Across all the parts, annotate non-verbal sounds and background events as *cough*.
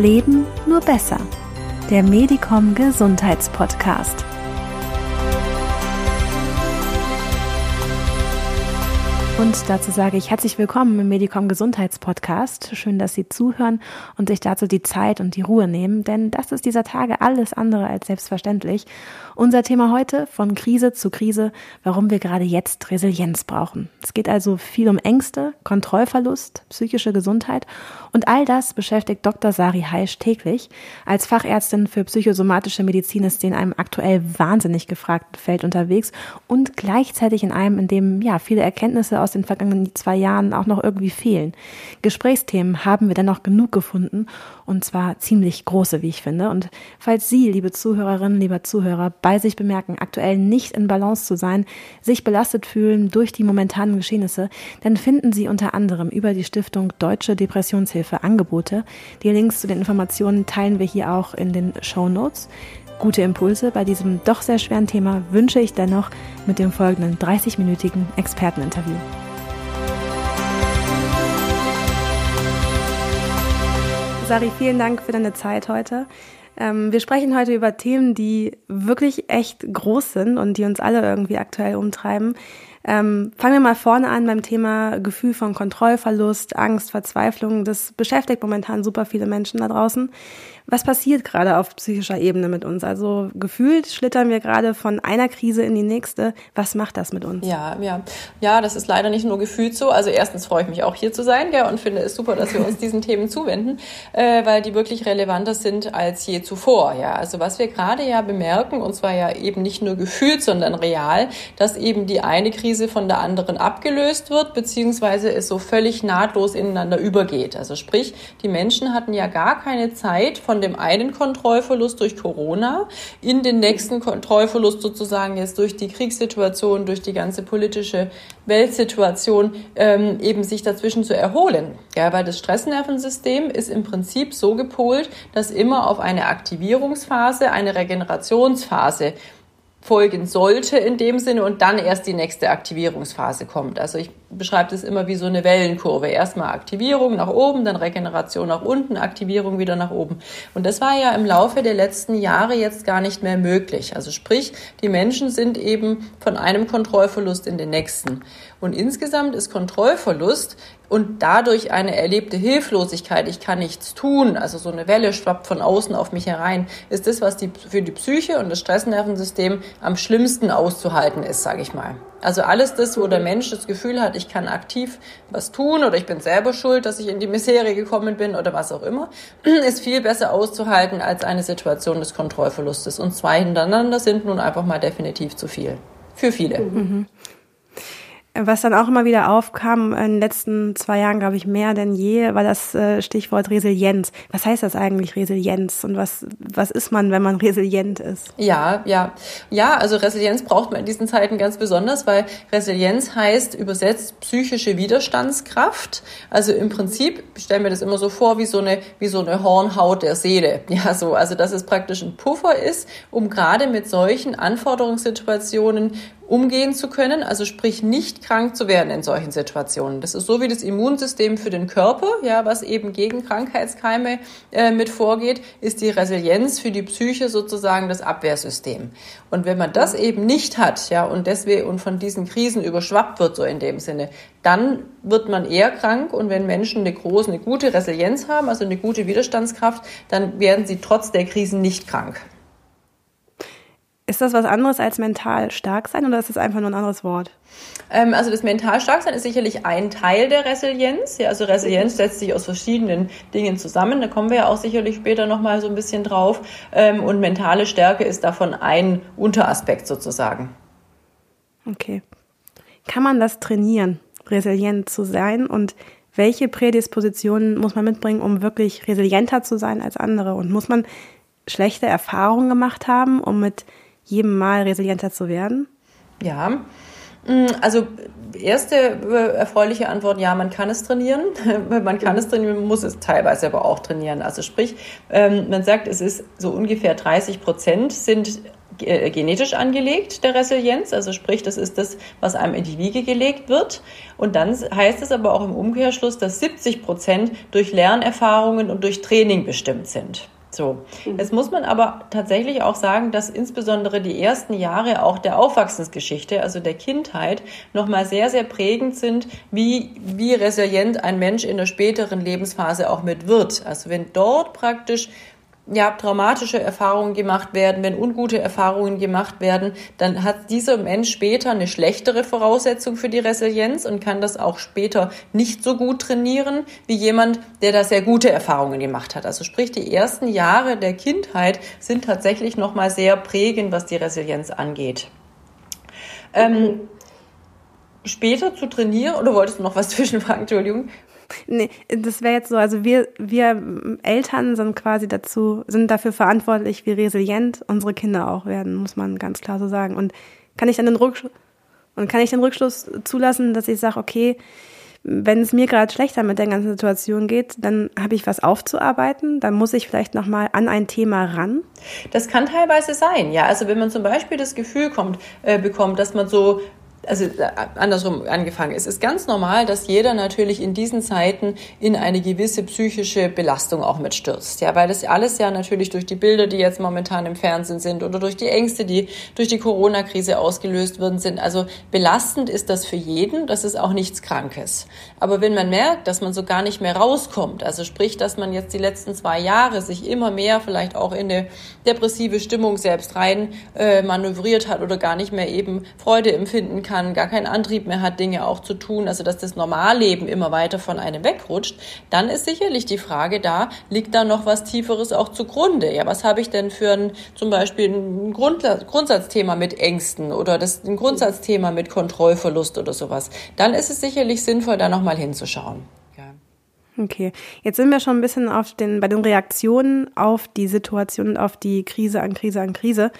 Leben nur besser. Der Medicom Gesundheitspodcast. Und dazu sage ich herzlich willkommen im Medicom Gesundheitspodcast. Schön, dass Sie zuhören und sich dazu die Zeit und die Ruhe nehmen, denn das ist dieser Tage alles andere als selbstverständlich. Unser Thema heute von Krise zu Krise, warum wir gerade jetzt Resilienz brauchen. Es geht also viel um Ängste, Kontrollverlust, psychische Gesundheit und all das beschäftigt Dr. Sari Heisch täglich. Als Fachärztin für psychosomatische Medizin ist sie in einem aktuell wahnsinnig gefragten Feld unterwegs und gleichzeitig in einem, in dem ja viele Erkenntnisse aus aus den vergangenen zwei Jahren auch noch irgendwie fehlen. Gesprächsthemen haben wir dennoch genug gefunden und zwar ziemlich große, wie ich finde. Und falls Sie, liebe Zuhörerinnen, lieber Zuhörer, bei sich bemerken, aktuell nicht in Balance zu sein, sich belastet fühlen durch die momentanen Geschehnisse, dann finden Sie unter anderem über die Stiftung Deutsche Depressionshilfe Angebote. Die Links zu den Informationen teilen wir hier auch in den Show Notes. Gute Impulse bei diesem doch sehr schweren Thema wünsche ich dennoch mit dem folgenden 30-minütigen Experteninterview. Sari, vielen Dank für deine Zeit heute. Ähm, wir sprechen heute über Themen, die wirklich echt groß sind und die uns alle irgendwie aktuell umtreiben. Ähm, fangen wir mal vorne an beim Thema Gefühl von Kontrollverlust, Angst, Verzweiflung. Das beschäftigt momentan super viele Menschen da draußen. Was passiert gerade auf psychischer Ebene mit uns? Also gefühlt schlittern wir gerade von einer Krise in die nächste. Was macht das mit uns? Ja, ja. Ja, das ist leider nicht nur gefühlt so. Also erstens freue ich mich auch hier zu sein gell, und finde es super, dass wir uns diesen Themen zuwenden, äh, weil die wirklich relevanter sind als je zuvor. Ja, also was wir gerade ja bemerken, und zwar ja eben nicht nur gefühlt, sondern real, dass eben die eine Krise von der anderen abgelöst wird, beziehungsweise es so völlig nahtlos ineinander übergeht. Also sprich, die Menschen hatten ja gar keine Zeit von dem einen Kontrollverlust durch Corona in den nächsten Kontrollverlust sozusagen jetzt durch die Kriegssituation, durch die ganze politische Weltsituation ähm, eben sich dazwischen zu erholen. Ja, weil das Stressnervensystem ist im Prinzip so gepolt, dass immer auf eine Aktivierungsphase, eine Regenerationsphase folgen sollte in dem Sinne und dann erst die nächste Aktivierungsphase kommt. Also ich beschreibe das immer wie so eine Wellenkurve. Erstmal Aktivierung nach oben, dann Regeneration nach unten, Aktivierung wieder nach oben. Und das war ja im Laufe der letzten Jahre jetzt gar nicht mehr möglich. Also sprich, die Menschen sind eben von einem Kontrollverlust in den nächsten. Und insgesamt ist Kontrollverlust und dadurch eine erlebte Hilflosigkeit, ich kann nichts tun, also so eine Welle schwappt von außen auf mich herein, ist das, was die, für die Psyche und das Stressnervensystem am schlimmsten auszuhalten ist, sage ich mal. Also alles das, wo der Mensch das Gefühl hat, ich kann aktiv was tun oder ich bin selber schuld, dass ich in die Misere gekommen bin oder was auch immer, *clears throat* ist viel besser auszuhalten als eine Situation des Kontrollverlustes. Und zwei hintereinander sind nun einfach mal definitiv zu viel. Für viele. Mhm. Was dann auch immer wieder aufkam in den letzten zwei Jahren, glaube ich, mehr denn je, war das äh, Stichwort Resilienz. Was heißt das eigentlich, Resilienz? Und was, was ist man, wenn man *laughs* resilient ist? Ja, ja. Ja, also Resilienz braucht man in diesen Zeiten ganz besonders, weil Resilienz heißt übersetzt psychische Widerstandskraft. Also im Prinzip, ich stelle mir das immer so vor, wie so eine, wie so eine Hornhaut der Seele. *laughs* Ja, so. Also, dass es praktisch ein Puffer ist, um gerade mit solchen Anforderungssituationen umgehen zu können, also sprich nicht krank zu werden in solchen Situationen. Das ist so wie das Immunsystem für den Körper, ja, was eben gegen Krankheitskeime äh, mit vorgeht, ist die Resilienz für die Psyche sozusagen das Abwehrsystem. Und wenn man das eben nicht hat, ja, und deswegen und von diesen Krisen überschwappt wird, so in dem Sinne, dann wird man eher krank und wenn Menschen eine große, eine gute Resilienz haben, also eine gute Widerstandskraft, dann werden sie trotz der Krisen nicht krank. Ist das was anderes als mental stark sein oder ist das einfach nur ein anderes Wort? Ähm, also das mental stark sein ist sicherlich ein Teil der Resilienz. Ja, also Resilienz setzt sich aus verschiedenen Dingen zusammen. Da kommen wir ja auch sicherlich später nochmal so ein bisschen drauf. Ähm, und mentale Stärke ist davon ein Unteraspekt sozusagen. Okay. Kann man das trainieren, resilient zu sein? Und welche Prädispositionen muss man mitbringen, um wirklich resilienter zu sein als andere? Und muss man schlechte Erfahrungen gemacht haben, um mit jedem Mal resilienter zu werden? Ja, mm, also erste äh, erfreuliche Antwort, ja, man kann es trainieren. *laughs* man kann es trainieren, man muss es teilweise aber auch trainieren. Also sprich, ähm, man sagt, es ist so ungefähr 30 Prozent sind äh, genetisch angelegt, der Resilienz. Also sprich, das ist das, was einem in die Wiege gelegt wird. Und dann heißt es aber auch im Umkehrschluss, dass 70 Prozent durch Lernerfahrungen und durch Training bestimmt sind. So. Mhm. Jetzt muss man aber tatsächlich auch sagen, dass insbesondere die ersten Jahre auch der Aufwachsensgeschichte, also der Kindheit, nochmal sehr, sehr prägend sind, wie, wie resilient ein Mensch in der späteren Lebensphase auch mit wird. Also wenn dort praktisch ja, traumatische Erfahrungen gemacht werden, wenn ungute Erfahrungen gemacht werden, dann hat dieser Mensch später eine schlechtere Voraussetzung für die Resilienz und kann das auch später nicht so gut trainieren wie jemand, der da sehr gute Erfahrungen gemacht hat. Also sprich, die ersten Jahre der Kindheit sind tatsächlich nochmal sehr prägend, was die Resilienz angeht. Ähm, später zu trainieren, oder wolltest du noch was *laughs* zwischenfragen, Entschuldigung? Nee, das wäre jetzt so, also wir, wir Eltern sind quasi dazu, sind dafür verantwortlich, wie resilient unsere Kinder auch werden, muss man ganz klar so sagen. Und kann ich dann den Rückschluss, und kann ich den Rückschluss zulassen, dass ich sage, okay, wenn es mir gerade schlechter mit der ganzen Situation geht, dann habe ich was aufzuarbeiten, dann muss ich vielleicht nochmal an ein Thema ran. Das kann teilweise sein, ja. Also wenn man zum Beispiel das Gefühl kommt, äh, bekommt, dass man so also äh, andersrum angefangen. Es ist ganz normal, dass jeder natürlich in diesen Zeiten in eine gewisse psychische Belastung auch mitstürzt. Ja, weil das alles ja natürlich durch die Bilder, die jetzt momentan im Fernsehen sind oder durch die Ängste, die durch die Corona-Krise ausgelöst worden sind. Also belastend ist das für jeden. Das ist auch nichts Krankes. Aber wenn man merkt, dass man so gar nicht mehr rauskommt, also sprich, dass man jetzt die letzten zwei Jahre sich immer mehr vielleicht auch in eine depressive Stimmung selbst rein äh, manövriert hat oder gar nicht mehr eben Freude empfinden kann, kann, gar keinen Antrieb mehr hat, Dinge auch zu tun, also dass das Normalleben immer weiter von einem wegrutscht, dann ist sicherlich die Frage da, liegt da noch was Tieferes auch zugrunde? Ja, was habe ich denn für ein, zum Beispiel ein Grund, Grundsatzthema mit Ängsten oder das, ein Grundsatzthema mit Kontrollverlust oder sowas? Dann ist es sicherlich sinnvoll, da nochmal hinzuschauen. Okay, jetzt sind wir schon ein bisschen auf den, bei den Reaktionen auf die Situation auf die Krise an Krise an Krise.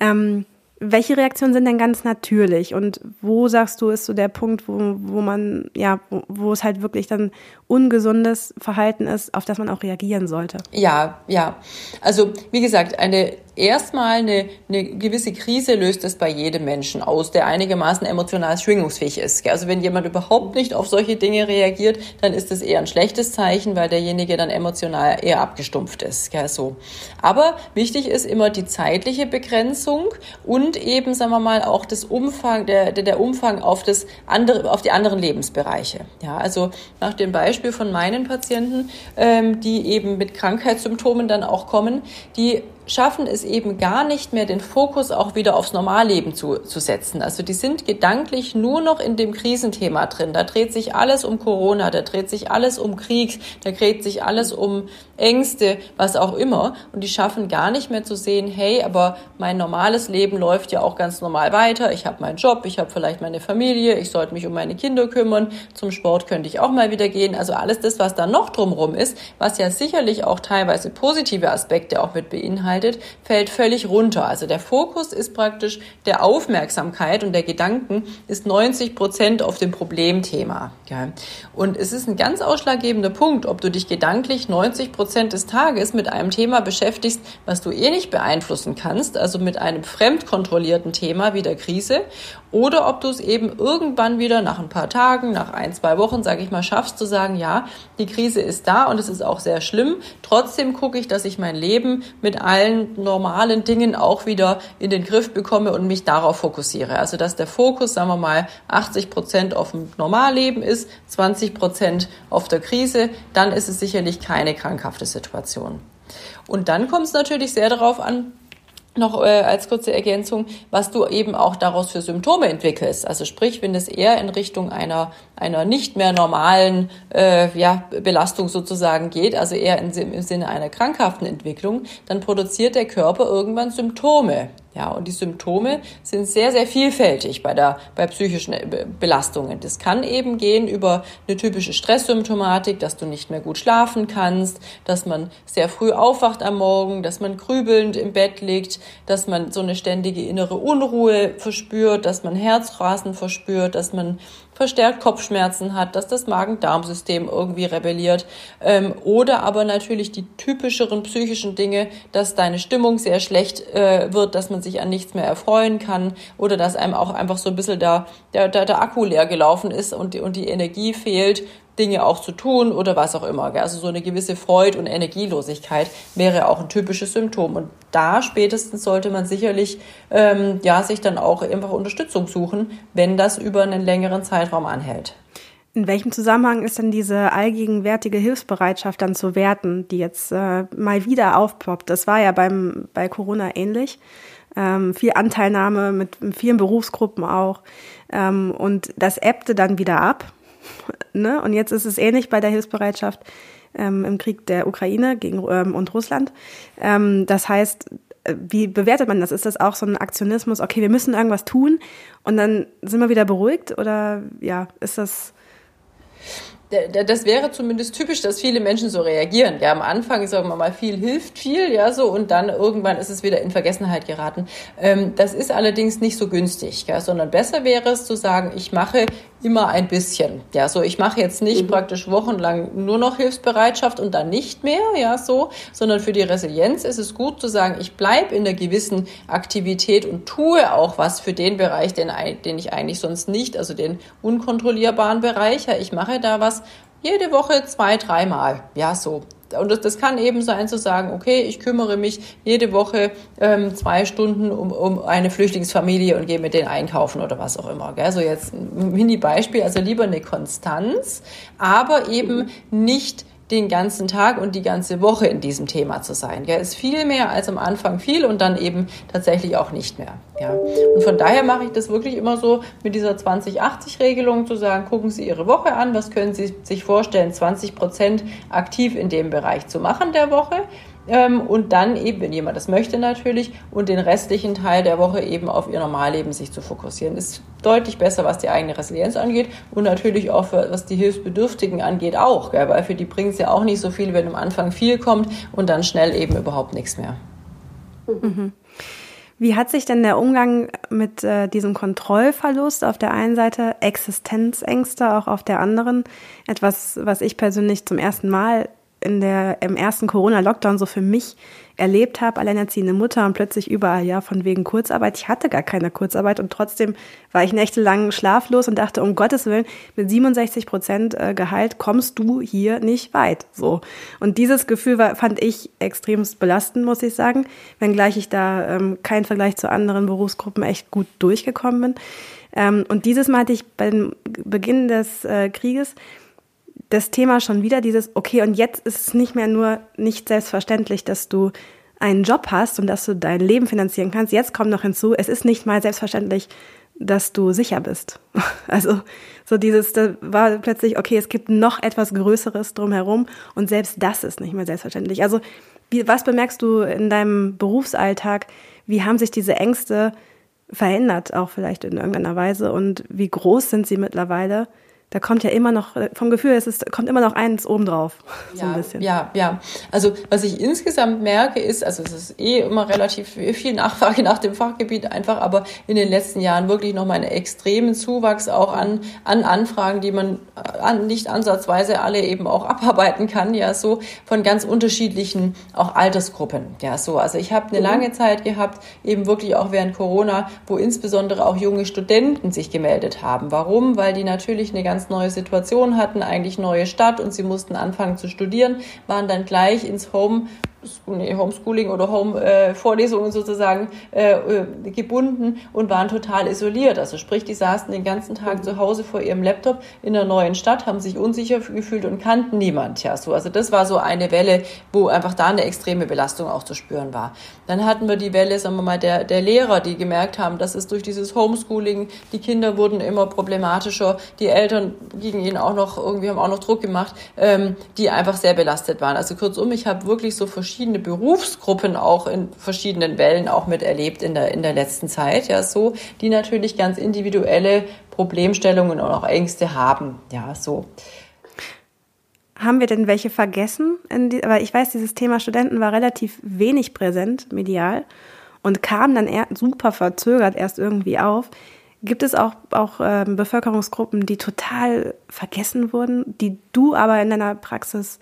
Ähm, welche Reaktionen sind denn ganz natürlich und wo sagst du, ist so der Punkt, wo, wo man, ja, wo, wo es halt wirklich dann ungesundes Verhalten ist, auf das man auch reagieren sollte? Ja, ja. Also, wie gesagt, eine erstmal eine, eine gewisse Krise löst es bei jedem Menschen aus, der einigermaßen emotional schwingungsfähig ist. Also wenn jemand überhaupt nicht auf solche Dinge reagiert, dann ist das eher ein schlechtes Zeichen, weil derjenige dann emotional eher abgestumpft ist. So. Aber wichtig ist immer die zeitliche Begrenzung und eben, sagen wir mal, auch das Umfang, der, der Umfang auf das andere, auf die anderen Lebensbereiche. Ja, also nach dem Beispiel von meinen Patienten, ähm, die eben mit Krankheitssymptomen dann auch kommen, die schaffen es eben gar nicht mehr, den Fokus auch wieder aufs Normalleben zu, zu setzen. Also die sind gedanklich nur noch in dem Krisenthema drin. Da dreht sich alles um Corona, da dreht sich alles um Krieg, da dreht sich alles um Ängste, was auch immer. Und die schaffen gar nicht mehr zu sehen, hey, aber mein normales Leben läuft ja auch ganz normal weiter. Ich habe meinen Job, ich habe vielleicht meine Familie, ich sollte mich um meine Kinder kümmern. Zum Sport könnte ich auch mal wieder gehen. Also alles das, was da noch drumherum ist, was ja sicherlich auch teilweise positive Aspekte auch mit beinhaltet, beinhaltet, fällt völlig runter. Also der Fokus ist praktisch der Aufmerksamkeit und der Gedanken ist 90 Prozent auf dem Problemthema. Ja. Und es ist ein ganz ausschlaggebender Punkt, ob du dich gedanklich 90 Prozent des Tages mit einem Thema beschäftigst, was du eh nicht beeinflussen kannst, also mit einem fremdkontrollierten Thema wie der Krise, oder ob du es eben irgendwann wieder nach ein paar Tagen, nach ein, zwei Wochen, sage ich mal, schaffst zu sagen, ja, die Krise ist da und es ist auch sehr schlimm. Trotzdem gucke ich, dass ich mein Leben mit allen normalen Dingen auch wieder in den Griff bekomme und mich darauf fokussiere. Also dass der Fokus, sagen wir mal, 80 Prozent auf dem Normalleben ist, 20 Prozent auf der Krise, dann ist es sicherlich keine krankhafte Situation. Und dann kommt es natürlich sehr darauf an, noch äh, als kurze Ergänzung, was du eben auch daraus für Symptome entwickelst. Also sprich, wenn es eher in Richtung einer einer nicht mehr normalen äh, ja, Belastung sozusagen geht, also eher im Sinne einer krankhaften Entwicklung, dann produziert der Körper irgendwann Symptome. Ja, und die Symptome sind sehr, sehr vielfältig bei der, bei psychischen äh, Belastungen. Das kann eben gehen über eine typische Stresssymptomatik, dass du nicht mehr gut schlafen kannst, dass man sehr früh aufwacht am Morgen, dass man grübelnd im Bett liegt, dass man so eine ständige innere Unruhe verspürt, dass man Herzrasen verspürt, dass man verstärkt Kopfschmerzen hat, dass das Magen-Darm-System irgendwie rebelliert ähm, oder aber natürlich die typischeren psychischen Dinge, dass deine Stimmung sehr schlecht äh, wird, dass man sich an nichts mehr erfreuen kann oder dass einem auch einfach so ein bisschen der, der, der, der Akku leer gelaufen ist und und die Energie fehlt, Dinge auch zu tun oder was auch immer. Also so eine gewisse Freude und Energielosigkeit wäre auch ein typisches Symptom. Und da spätestens sollte man sicherlich ähm, ja sich dann auch einfach Unterstützung suchen, wenn das über einen längeren Zeitraum anhält. In welchem Zusammenhang ist denn diese allgegenwärtige Hilfsbereitschaft dann zu werten, die jetzt äh, mal wieder aufpoppt? Das war ja beim, bei Corona ähnlich. Ähm, viel Anteilnahme mit vielen Berufsgruppen auch. Ähm, und das ebbte dann wieder ab. Ne? Und jetzt ist es ähnlich bei der Hilfsbereitschaft ähm, im Krieg der Ukraine gegen ähm, und Russland. Ähm, das heißt, äh, wie bewertet man das? Ist das auch so ein Aktionismus? Okay, wir müssen irgendwas tun und dann sind wir wieder beruhigt oder ja, ist das das wäre zumindest typisch, dass viele Menschen so reagieren. Ja, am Anfang, sagen wir mal, viel hilft viel, ja, so, und dann irgendwann ist es wieder in Vergessenheit geraten. Ähm, das ist allerdings nicht so günstig, ja, sondern besser wäre es zu sagen, ich mache immer ein bisschen. Ja, so, ich mache jetzt nicht mhm. praktisch wochenlang nur noch Hilfsbereitschaft und dann nicht mehr, ja, so, sondern für die Resilienz ist es gut zu sagen, ich bleibe in einer gewissen Aktivität und tue auch was für den Bereich, den, den ich eigentlich sonst nicht, also den unkontrollierbaren Bereich, ja, ich mache da was jede Woche zwei, dreimal. Ja, so. Und das, das kann eben sein zu sagen, okay, ich kümmere mich jede Woche ähm, zwei Stunden um, um eine Flüchtlingsfamilie und gehe mit denen einkaufen oder was auch immer. Gell? So jetzt ein Mini-Beispiel, also lieber eine Konstanz, aber eben nicht den ganzen Tag und die ganze Woche in diesem Thema zu sein. Ja, ist viel mehr als am Anfang viel und dann eben tatsächlich auch nicht mehr. Ja, und von daher mache ich das wirklich immer so mit dieser 20-80-Regelung zu sagen, gucken Sie Ihre Woche an, was können Sie sich vorstellen, 20 Prozent aktiv in dem Bereich zu machen der Woche und dann eben, wenn jemand das möchte natürlich, und den restlichen Teil der Woche eben auf ihr Normalleben sich zu fokussieren. Ist deutlich besser, was die eigene Resilienz angeht und natürlich auch für, was die Hilfsbedürftigen angeht auch, gell? weil für die bringt es ja auch nicht so viel, wenn am Anfang viel kommt und dann schnell eben überhaupt nichts mehr. Mhm. Wie hat sich denn der Umgang mit äh, diesem Kontrollverlust auf der einen Seite, Existenzängste auch auf der anderen, etwas, was ich persönlich zum ersten Mal in der, im ersten Corona-Lockdown so für mich erlebt habe, alleinerziehende Mutter und plötzlich überall, ja, von wegen Kurzarbeit. Ich hatte gar keine Kurzarbeit und trotzdem war ich nächtelang schlaflos und dachte, um Gottes Willen, mit 67 Prozent äh, Gehalt kommst du hier nicht weit. So. Und dieses Gefühl war, fand ich extremst belastend, muss ich sagen, wenngleich ich da ähm, kein Vergleich zu anderen Berufsgruppen echt gut durchgekommen bin. Ähm, und dieses Mal hatte ich beim Beginn des äh, Krieges das Thema schon wieder dieses, okay, und jetzt ist es nicht mehr nur nicht selbstverständlich, dass du einen Job hast und dass du dein Leben finanzieren kannst. Jetzt kommt noch hinzu, es ist nicht mal selbstverständlich, dass du sicher bist. *laughs* Also so dieses, da war plötzlich, okay, es gibt noch etwas Größeres drumherum und selbst das ist nicht mehr selbstverständlich. Also wie, was bemerkst du in deinem Berufsalltag? Wie haben sich diese Ängste verändert, auch vielleicht in irgendeiner Weise und wie groß sind sie mittlerweile? Da kommt ja immer noch, vom Gefühl, es ist, kommt immer noch eins obendrauf. So ja, ein bisschen. Ja, ja. Also was ich insgesamt merke, ist, also es ist eh immer relativ viel Nachfrage *laughs* nach dem Fachgebiet einfach, aber in den letzten Jahren wirklich nochmal einen extremen Zuwachs auch an, an Anfragen, die man an, nicht ansatzweise alle eben auch *laughs* abarbeiten kann, ja, so von ganz unterschiedlichen auch Altersgruppen, ja, so. Also ich habe eine mhm. lange Zeit gehabt, eben wirklich auch während Corona, wo insbesondere auch junge Studenten sich gemeldet haben. Warum? Weil die natürlich eine ganz ganz neue Situation hatten, eigentlich neue Stadt und sie mussten anfangen zu studieren, waren dann gleich ins Home nee, Homeschooling oder Home-Vorlesungen äh, sozusagen äh, äh, gebunden und waren total isoliert. Also sprich, die saßen den ganzen Tag zu Hause vor ihrem Laptop in der neuen Stadt, haben sich unsicher gefühlt und kannten niemand. Ja, so. Also das war so eine Welle, wo einfach da eine extreme Belastung auch zu spüren war. Dann hatten wir die Welle, sagen wir mal, der, der Lehrer, die gemerkt haben, dass es durch dieses Homeschooling, die Kinder wurden immer problematischer, die Eltern gegen ihnen auch noch, irgendwie haben auch noch Druck gemacht, ähm, die einfach sehr belastet waren. Also kurzum, ich habe wirklich so verschiedene Berufsgruppen auch in verschiedenen Wellen auch miterlebt in der, in der letzten Zeit, ja, so, die natürlich ganz individuelle Problemstellungen und auch Ängste haben, ja, so. Haben wir denn welche vergessen? Die, aber ich weiß, dieses Thema Studenten war relativ wenig präsent medial und kam dann super verzögert erst irgendwie auf. Gibt es auch, auch ähm, Bevölkerungsgruppen, die total vergessen wurden, die du aber in deiner Praxis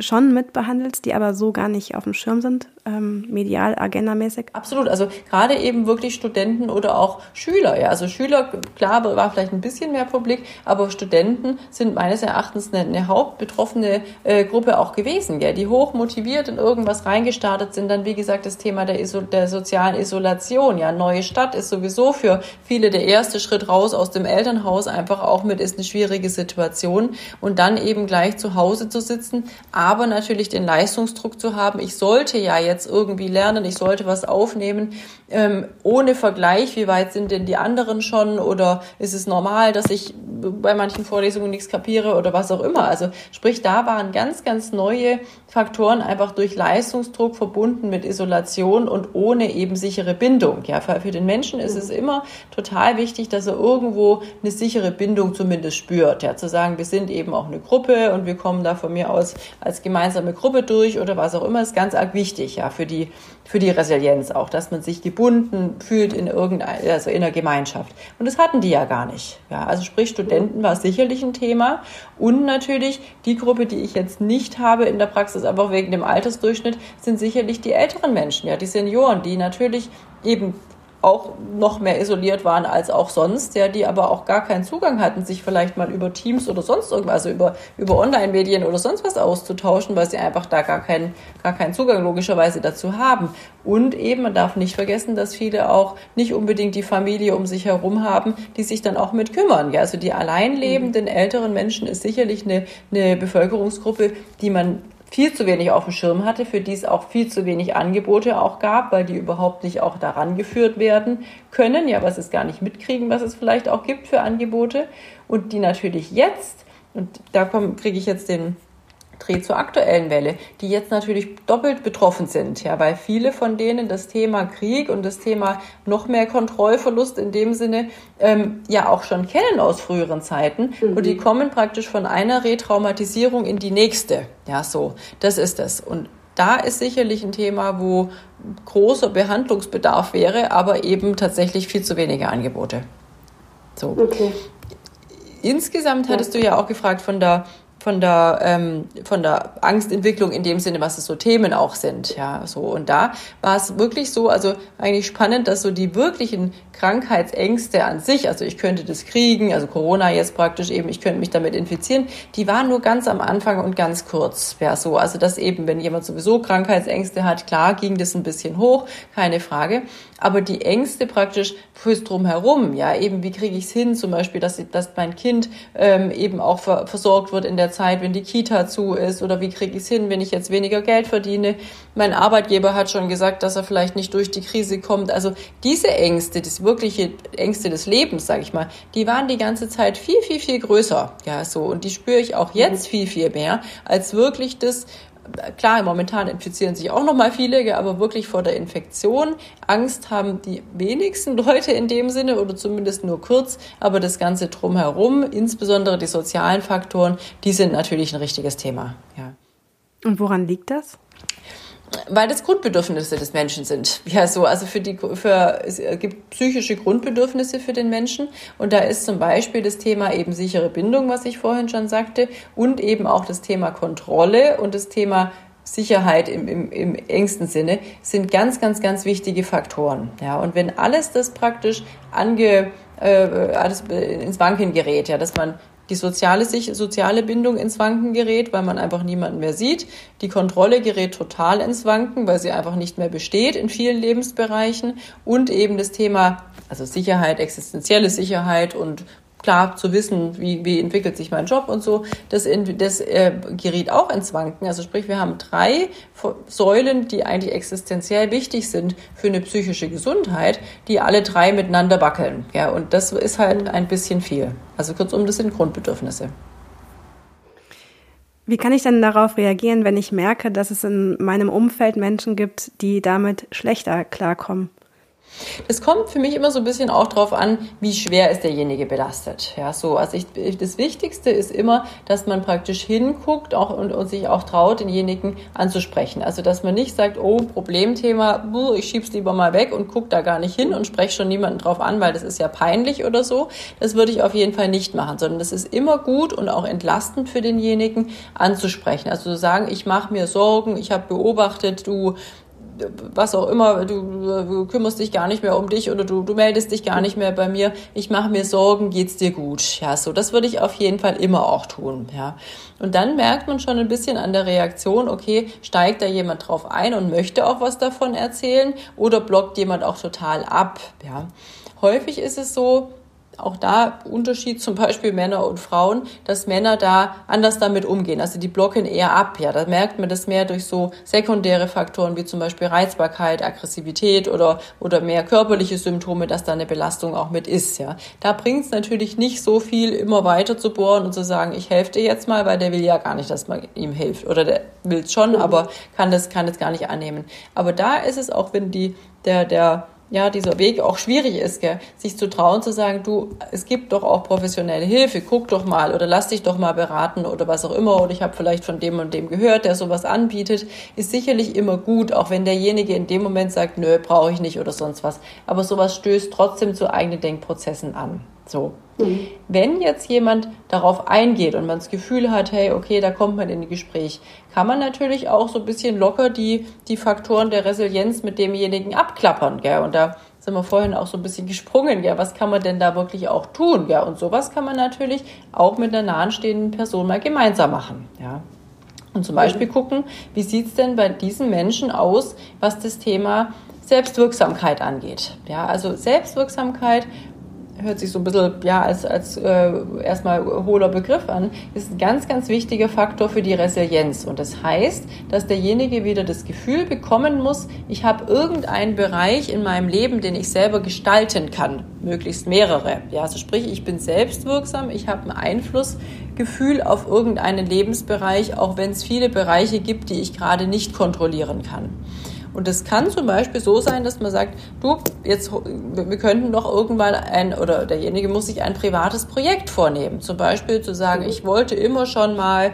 schon mitbehandelst, die aber so gar nicht auf dem Schirm sind, ähm, medial, agendamäßig? Absolut, also gerade eben wirklich Studenten oder auch Schüler. Ja, also Schüler, klar, war vielleicht ein bisschen mehr Publik, aber Studenten sind meines Erachtens eine, eine hauptbetroffene äh, Gruppe auch gewesen, gell, die hoch motiviert in irgendwas reingestartet sind. Dann, wie gesagt, das Thema der, Iso der sozialen Isolation. Ja, neue Stadt ist sowieso für viele der erste Schritt raus aus dem Elternhaus einfach auch mit ist eine schwierige Situation und dann eben gleich zu Hause zu sitzen, aber natürlich den Leistungsdruck zu haben, ich sollte ja jetzt irgendwie lernen, ich sollte was aufnehmen, ähm, ohne Vergleich, wie weit sind denn die anderen schon oder ist es normal, dass ich bei manchen Vorlesungen nichts kapiere oder was auch immer. Also sprich, da waren ganz, ganz neue Faktoren einfach durch Leistungsdruck verbunden mit Isolation und ohne eben sichere Bindung. Ja, für den Menschen ist es immer total wichtig, dass er irgendwo eine sichere Bindung zumindest spürt. Ja, zu sagen, wir sind eben auch eine Gruppe und wir kommen da von mir aus als gemeinsame Gruppe durch oder was auch immer, ist ganz arg wichtig, ja, für die, für die Resilienz auch, dass man sich gebunden fühlt in irgendeiner, also in einer Gemeinschaft. Und das hatten die ja gar nicht. Ja, also sprich, Studenten war sicherlich ein Thema und natürlich die Gruppe, die ich jetzt nicht habe in der Praxis, aber wegen dem Altersdurchschnitt, sind sicherlich die älteren Menschen, ja, die Senioren, die natürlich eben auch noch mehr isoliert waren als auch sonst, ja, die aber auch gar keinen Zugang hatten, sich vielleicht mal über Teams oder sonst irgendwas, also über, über Online-Medien oder sonst was auszutauschen, weil sie einfach da gar keinen, gar keinen Zugang logischerweise dazu haben. Und eben, man darf nicht vergessen, dass viele auch nicht unbedingt die Familie um sich herum haben, die sich dann auch mit kümmern. Ja, also die allein lebenden älteren Menschen ist sicherlich eine, eine Bevölkerungsgruppe, die man viel zu wenig auf dem Schirm hatte, für die es auch viel zu wenig Angebote auch gab, weil die überhaupt nicht auch daran geführt werden können, ja, was es gar nicht mitkriegen, was es vielleicht auch gibt für Angebote. Und die natürlich jetzt, und da kriege ich jetzt den Dreh zur aktuellen Welle, die jetzt natürlich doppelt betroffen sind, ja, weil viele von denen das Thema Krieg und das Thema noch mehr Kontrollverlust in dem Sinne ähm, ja auch schon kennen aus früheren Zeiten mhm. und die kommen praktisch von einer Retraumatisierung in die nächste, ja, so, das ist es und da ist sicherlich ein Thema, wo großer Behandlungsbedarf wäre, aber eben tatsächlich viel zu wenige Angebote. So. Okay. Insgesamt hattest du ja auch gefragt von der von der, ähm, von der Angstentwicklung in dem Sinne, was es so Themen auch sind. Ja, so. Und da war es wirklich so, also eigentlich spannend, dass so die wirklichen Krankheitsängste an sich, also ich könnte das kriegen, also Corona jetzt praktisch eben, ich könnte mich damit infizieren, die waren nur ganz am Anfang und ganz kurz. Ja, so. Also dass eben, wenn jemand sowieso Krankheitsängste hat, klar ging das ein bisschen hoch, keine Frage. Aber die Ängste praktisch fürs Drumherum, ja, eben wie kriege ich es hin, zum Beispiel, dass, dass mein Kind ähm, eben auch versorgt wird in der Zeit, wenn die Kita zu ist oder wie kriege ich es hin, wenn ich jetzt weniger Geld verdiene. Mein Arbeitgeber hat schon gesagt, dass er vielleicht nicht durch die Krise kommt. Also diese Ängste, das wirkliche Ängste des Lebens, sage ich mal, die waren die ganze Zeit viel, viel, viel größer. Ja, so. Und die spüre ich auch jetzt viel, viel mehr als wirklich das, klar, momentan infizieren sich auch noch mal viele, aber wirklich vor der Infektion Angst haben die wenigsten Leute in dem Sinne oder zumindest nur kurz, aber das Ganze drumherum, insbesondere die sozialen Faktoren, die sind natürlich ein richtiges Thema. Ja. Und woran liegt das? Weil das Grundbedürfnisse des Menschen sind. Ja, so, also für die, für, es gibt psychische Grundbedürfnisse für den Menschen und da ist zum Beispiel das Thema eben sichere Bindung, was ich vorhin schon sagte, und eben auch das Thema Kontrolle und das Thema Sicherheit im, im, im engsten Sinne sind ganz, ganz, ganz wichtige Faktoren. Ja, und wenn alles das praktisch ange, äh, alles ins Wanken gerät, ja, dass man die soziale, soziale Bindung ins Wanken gerät, weil man einfach niemanden mehr sieht. Die Kontrolle gerät total ins Wanken, weil sie einfach nicht mehr besteht in vielen Lebensbereichen. Und eben das Thema, also Sicherheit, existenzielle Sicherheit und klar zu wissen, wie, wie entwickelt sich mein Job und so, das, das äh, geriet auch ins Wanken. Also sprich, wir haben drei Säulen, die eigentlich existenziell wichtig sind für eine psychische Gesundheit, die alle drei miteinander wackeln. Ja, und das ist halt ein bisschen viel. Also kurzum, das sind Grundbedürfnisse. Wie kann ich denn darauf reagieren, wenn ich merke, dass es in meinem Umfeld Menschen gibt, die damit schlechter klarkommen? Das kommt für mich immer so ein bisschen auch drauf an, wie schwer ist derjenige belastet. Ja, so, also ich, das Wichtigste ist immer, dass man praktisch hinguckt auch, und, und sich auch traut, denjenigen anzusprechen. Also, dass man nicht sagt, oh, Problemthema, ich schieb's lieber mal weg und guck da gar nicht hin und spreche schon niemanden drauf an, weil das ist ja peinlich oder so. Das würde ich auf jeden Fall nicht machen, sondern das ist immer gut und auch entlastend für denjenigen anzusprechen. Also zu sagen, ich mache mir Sorgen, ich habe beobachtet, du was auch immer, du, du, kümmerst dich gar nicht mehr um dich oder du, du meldest dich gar nicht mehr bei mir, ich mache mir Sorgen, geht's dir gut? Ja, so, das würde ich auf jeden Fall immer auch tun, ja. Und dann merkt man schon ein bisschen an der Reaktion, okay, steigt da jemand drauf ein und möchte auch was davon erzählen oder blockt jemand auch total ab, ja. Häufig ist es so, auch da Unterschied zum Beispiel Männer und Frauen, dass Männer da anders damit umgehen. Also die blocken eher ab. Ja, da merkt man das mehr durch so sekundäre Faktoren wie zum Beispiel Reizbarkeit, Aggressivität oder oder mehr körperliche Symptome, dass da eine Belastung auch mit ist. Ja, da bringt es natürlich nicht so viel, immer weiter zu bohren und zu sagen, ich helfe dir jetzt mal, weil der will ja gar nicht, dass man ihm hilft oder der will es schon, mhm. aber kann das kann das gar nicht annehmen. Aber da ist es auch, wenn die der der ja, dieser Weg auch schwierig ist, gell? sich zu trauen, zu sagen, du, es gibt doch auch professionelle Hilfe, guck doch mal oder lass dich doch mal beraten oder was auch immer oder ich habe vielleicht von dem und dem gehört, der sowas anbietet, ist sicherlich immer gut, auch wenn derjenige in dem Moment sagt, nö, brauche ich nicht oder sonst was. Aber sowas stößt trotzdem zu eigenen Denkprozessen an. So. Mhm. Wenn jetzt jemand darauf eingeht und man das Gefühl hat, hey, okay, da kommt man in ein Gespräch, kann man natürlich auch so ein bisschen locker die, die Faktoren der Resilienz mit demjenigen abklappern, gell? Und da sind wir vorhin auch so ein bisschen gesprungen, gell? Was kann man denn da wirklich auch tun, gell? Und sowas kann man natürlich auch mit einer nahestehenden Person mal gemeinsam machen, ja? Und zum Beispiel gucken, wie sieht's denn bei diesen Menschen aus, was das Thema Selbstwirksamkeit angeht. Ja, also Selbstwirksamkeit hört sich so ein bisschen ja als, als äh, erstmal hohler Begriff an, ist ein ganz, ganz wichtiger Faktor für die Resilienz. Und das heißt, dass derjenige wieder das Gefühl bekommen muss, ich habe irgendeinen Bereich in meinem Leben, den ich selber gestalten kann, möglichst mehrere. Ja, also sprich, ich bin selbstwirksam, ich habe ein Einflussgefühl auf irgendeinen Lebensbereich, auch wenn es viele Bereiche gibt, die ich gerade nicht kontrollieren kann. Und es kann zum Beispiel so sein, dass man sagt, du, jetzt, wir könnten doch irgendwann ein, oder derjenige muss sich ein privates Projekt vornehmen. Zum Beispiel zu sagen, ich wollte immer schon mal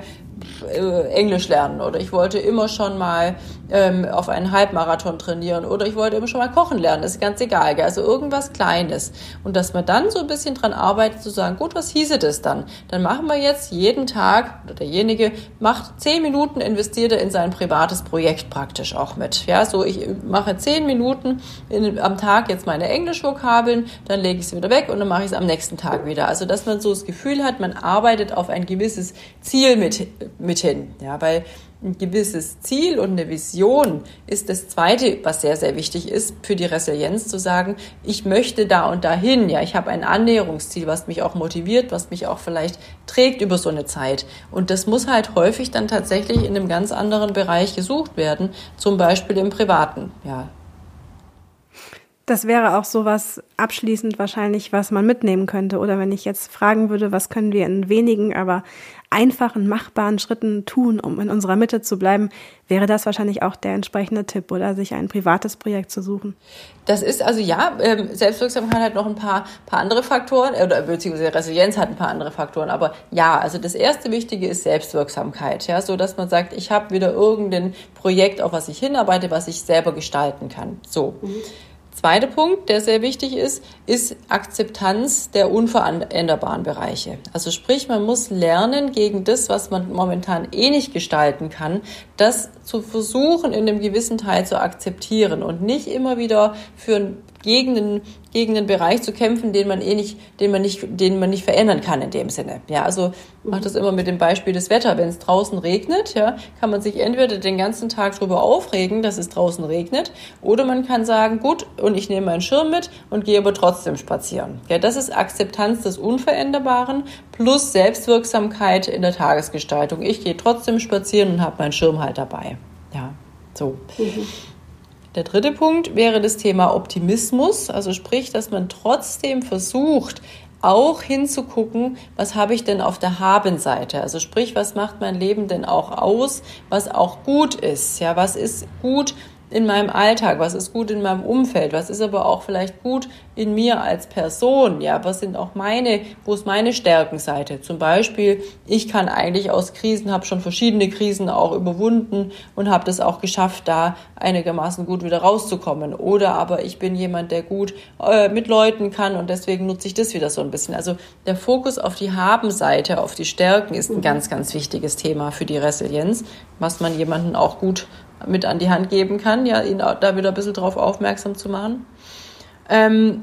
äh, Englisch lernen oder ich wollte immer schon mal ähm, auf einen Halbmarathon trainieren oder ich wollte immer schon mal kochen lernen, das ist ganz egal, gell? also irgendwas Kleines. Und dass man dann so ein bisschen dran arbeitet, zu sagen, gut, was hieße das dann? Dann machen wir jetzt jeden Tag, oder derjenige macht zehn Minuten, investiert er in sein privates Projekt praktisch auch mit. Ja, so ich mache zehn Minuten in, am Tag jetzt meine Englischvokabeln, dann lege ich sie wieder weg und dann mache ich es am nächsten Tag wieder. Also, dass man so das Gefühl hat, man arbeitet auf ein gewisses Ziel mit, mit hin. Ja, weil ein gewisses Ziel und eine Vision ist das zweite, was sehr, sehr wichtig ist für die Resilienz, zu sagen, ich möchte da und dahin. Ja, ich habe ein Annäherungsziel, was mich auch motiviert, was mich auch vielleicht trägt über so eine Zeit. Und das muss halt häufig dann tatsächlich in einem ganz anderen Bereich gesucht werden, zum Beispiel im Privaten. Ja, das wäre auch sowas abschließend wahrscheinlich, was man mitnehmen könnte. Oder wenn ich jetzt fragen würde, was können wir in wenigen, aber einfachen, machbaren Schritten tun, um in unserer Mitte zu bleiben, wäre das wahrscheinlich auch der entsprechende Tipp, oder sich ein privates Projekt zu suchen. Das ist also ja, ähm, Selbstwirksamkeit hat noch ein paar, paar andere Faktoren, oder beziehungsweise Resilienz hat ein paar andere Faktoren. Aber ja, also das erste Wichtige ist Selbstwirksamkeit, ja, so dass man sagt, ich habe wieder irgendein Projekt, auf was ich hinarbeite, was ich selber gestalten kann. So. Mhm. Zweiter Punkt, der sehr wichtig ist, ist Akzeptanz der unveränderbaren Bereiche. Also sprich, man muss lernen, gegen das, was man momentan eh nicht gestalten kann, das zu versuchen, in einem gewissen Teil zu akzeptieren und nicht immer wieder für gegen den, gegen den Bereich zu kämpfen, den man eh nicht, den man nicht, den man nicht verändern kann in dem Sinne. Ja, also macht das immer mit dem Beispiel des Wetter. Wenn es draußen regnet, ja, kann man sich entweder den ganzen Tag darüber aufregen, dass es draußen regnet, oder man kann sagen, gut, und ich nehme meinen Schirm mit und gehe aber trotzdem spazieren. Ja, das ist Akzeptanz des Unveränderbaren plus Selbstwirksamkeit in der Tagesgestaltung. Ich gehe trotzdem spazieren und habe meinen Schirm halt dabei. Ja, so. Mhm. Der dritte Punkt wäre das Thema Optimismus, also sprich, dass man trotzdem versucht, auch hinzugucken, was habe ich denn auf der Habenseite? Also sprich, was macht mein Leben denn auch aus, was auch gut ist? Ja, was ist gut in meinem Alltag, was ist gut in meinem Umfeld, was ist aber auch vielleicht gut in mir als Person, ja, was sind auch meine, wo ist meine Stärkenseite? Zum Beispiel, ich kann eigentlich aus Krisen, habe schon verschiedene Krisen auch überwunden und habe das auch geschafft, da einigermaßen gut wieder rauszukommen. Oder aber ich bin jemand, der gut äh, mit Leuten kann und deswegen nutze ich das wieder so ein bisschen. Also der Fokus auf die Habenseite, auf die Stärken ist ein ganz, ganz wichtiges Thema für die Resilienz, was man jemanden auch gut mit an die Hand geben kann, ja, ihn da wieder ein bisschen drauf aufmerksam zu machen. Ähm,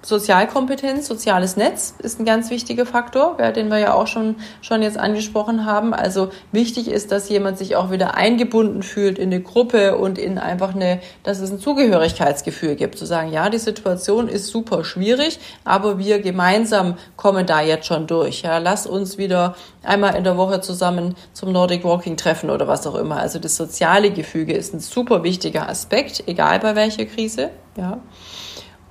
Sozialkompetenz, soziales Netz ist ein ganz wichtiger Faktor, den wir ja auch schon, schon jetzt angesprochen haben. Also wichtig ist, dass jemand sich auch wieder eingebunden fühlt in eine Gruppe und in einfach eine, dass es ein Zugehörigkeitsgefühl gibt. Zu sagen, ja, die Situation ist super schwierig, aber wir gemeinsam kommen da jetzt schon durch. Ja, lass uns wieder einmal in der Woche zusammen zum Nordic Walking treffen oder was auch immer. Also das soziale Gefüge ist ein super wichtiger Aspekt, egal bei welcher Krise. Ja.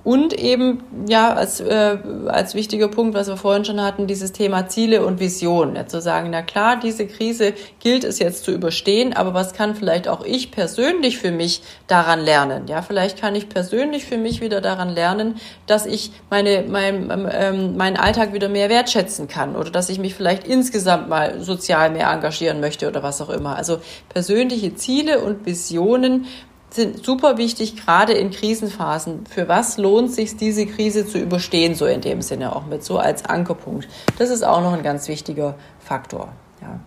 Und eben, ja, als, äh, als wichtiger Punkt, was wir vorhin schon hatten, dieses Thema Ziele und Vision. Ja, zu sagen, na klar, diese Krise gilt es jetzt zu überstehen, aber was kann vielleicht auch ich persönlich für mich daran lernen? Ja, vielleicht kann ich persönlich für mich wieder daran lernen, dass ich meine, mein, ähm, ähm meinen Alltag wieder mehr wertschätzen kann oder dass ich mich vielleicht insgesamt mal sozial mehr engagieren möchte oder was auch immer. Also persönliche Ziele und Visionen sind super wichtig, gerade in Krisenphasen. Für was lohnt sich diese Krise zu überstehen, so in dem Sinne auch mit, so als Ankerpunkt. Das ist auch noch ein ganz wichtiger Faktor. Ja.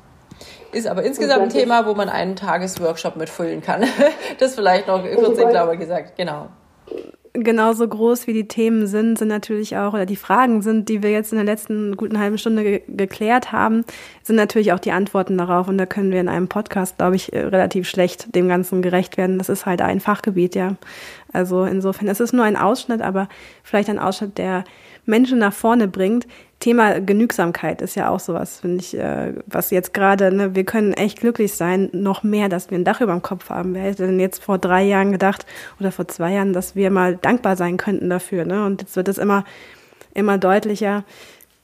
Ist aber insgesamt ein Thema, wo man einen Tagesworkshop mitfüllen kann. *laughs* Das vielleicht noch kurz in Klammer gesagt, genau genauso groß wie die Themen sind, sind natürlich auch, oder die Fragen sind, die wir jetzt in der letzten guten halben Stunde ge geklärt haben, sind natürlich auch die Antworten darauf. Und da können wir in einem Podcast, glaube ich, äh, relativ schlecht dem Ganzen gerecht werden. Das ist halt ein Fachgebiet, ja. Also insofern, es ist nur ein Ausschnitt, aber vielleicht ein Ausschnitt, der Menschen nach vorne bringt. Thema Genügsamkeit ist ja auch sowas, finde ich, äh, was jetzt gerade, ne, wir können echt glücklich sein, noch mehr, dass wir ein Dach über dem Kopf haben. Wer hätte denn jetzt vor drei Jahren gedacht oder vor zwei Jahren, dass wir mal dankbar sein könnten dafür, ne? Und jetzt wird es immer, immer deutlicher.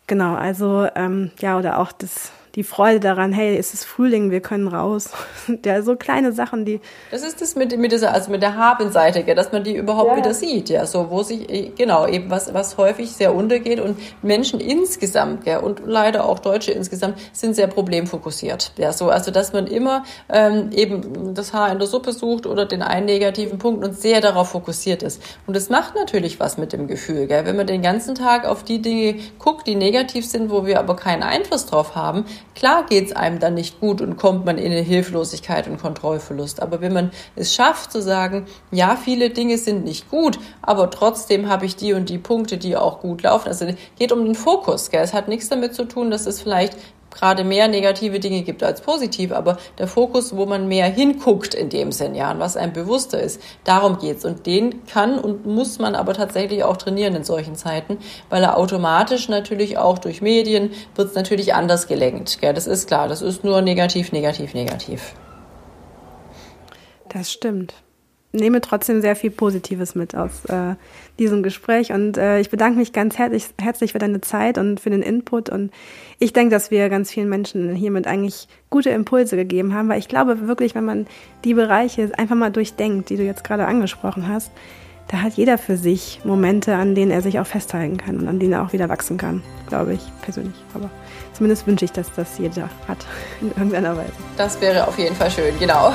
Genau, also ähm, ja, oder auch das die Freude daran, hey, es ist Frühling, wir können raus. *laughs* ja, so kleine Sachen, die. Das ist das mit, mit dieser, also mit der Habenseite, gell, dass man die überhaupt ja. wieder sieht, ja, so, wo sich, eh, genau, eben was, was häufig sehr untergeht und Menschen insgesamt, gell, und leider auch Deutsche insgesamt, sind sehr problemfokussiert, ja, so, also, dass man immer, ähm, eben das Haar in der Suppe sucht oder den einen negativen Punkt und sehr darauf fokussiert ist. Und das macht natürlich was mit dem Gefühl, gell, wenn man den ganzen Tag auf die Dinge guckt, die negativ sind, wo wir aber keinen Einfluss drauf haben, Klar geht's einem dann nicht gut und kommt man in eine Hilflosigkeit und Kontrollverlust. Aber wenn man es schafft zu sagen, ja, viele Dinge sind nicht gut, aber trotzdem habe ich die und die Punkte, die auch gut laufen. Also es geht um den Fokus. Gell? Es hat nichts damit zu tun, dass es vielleicht gerade mehr negative Dinge gibt als positiv, aber der Fokus, wo man mehr hinguckt in dem Sinn, ja, und was einem bewusster ist, darum geht's. Und den kann und muss man aber tatsächlich auch trainieren in solchen Zeiten, weil er automatisch natürlich auch durch Medien wird's natürlich anders gelenkt. Gell? Das ist klar, das ist nur negativ, negativ, negativ. Das stimmt nehme trotzdem sehr viel Positives mit aus äh, diesem Gespräch und äh, ich bedanke mich ganz herzlich, herzlich für deine Zeit und für den Input und ich denke, dass wir ganz vielen Menschen hiermit eigentlich gute Impulse gegeben haben, weil ich glaube wirklich, wenn man die Bereiche einfach mal durchdenkt, die du jetzt gerade angesprochen hast, da hat jeder für sich Momente, an denen er sich auch festhalten kann und an denen er auch wieder wachsen kann, glaube ich persönlich. Aber zumindest wünsche ich, dass das jeder hat *laughs* in irgendeiner Weise. Das wäre auf jeden Fall schön, genau.